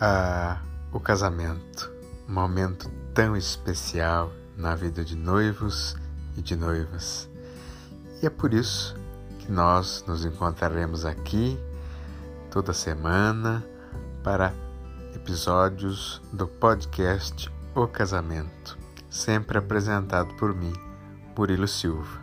Ah, o casamento, um momento tão especial na vida de noivos e de noivas. E é por isso que nós nos encontraremos aqui toda semana para episódios do podcast O Casamento, sempre apresentado por mim, Murilo Silva.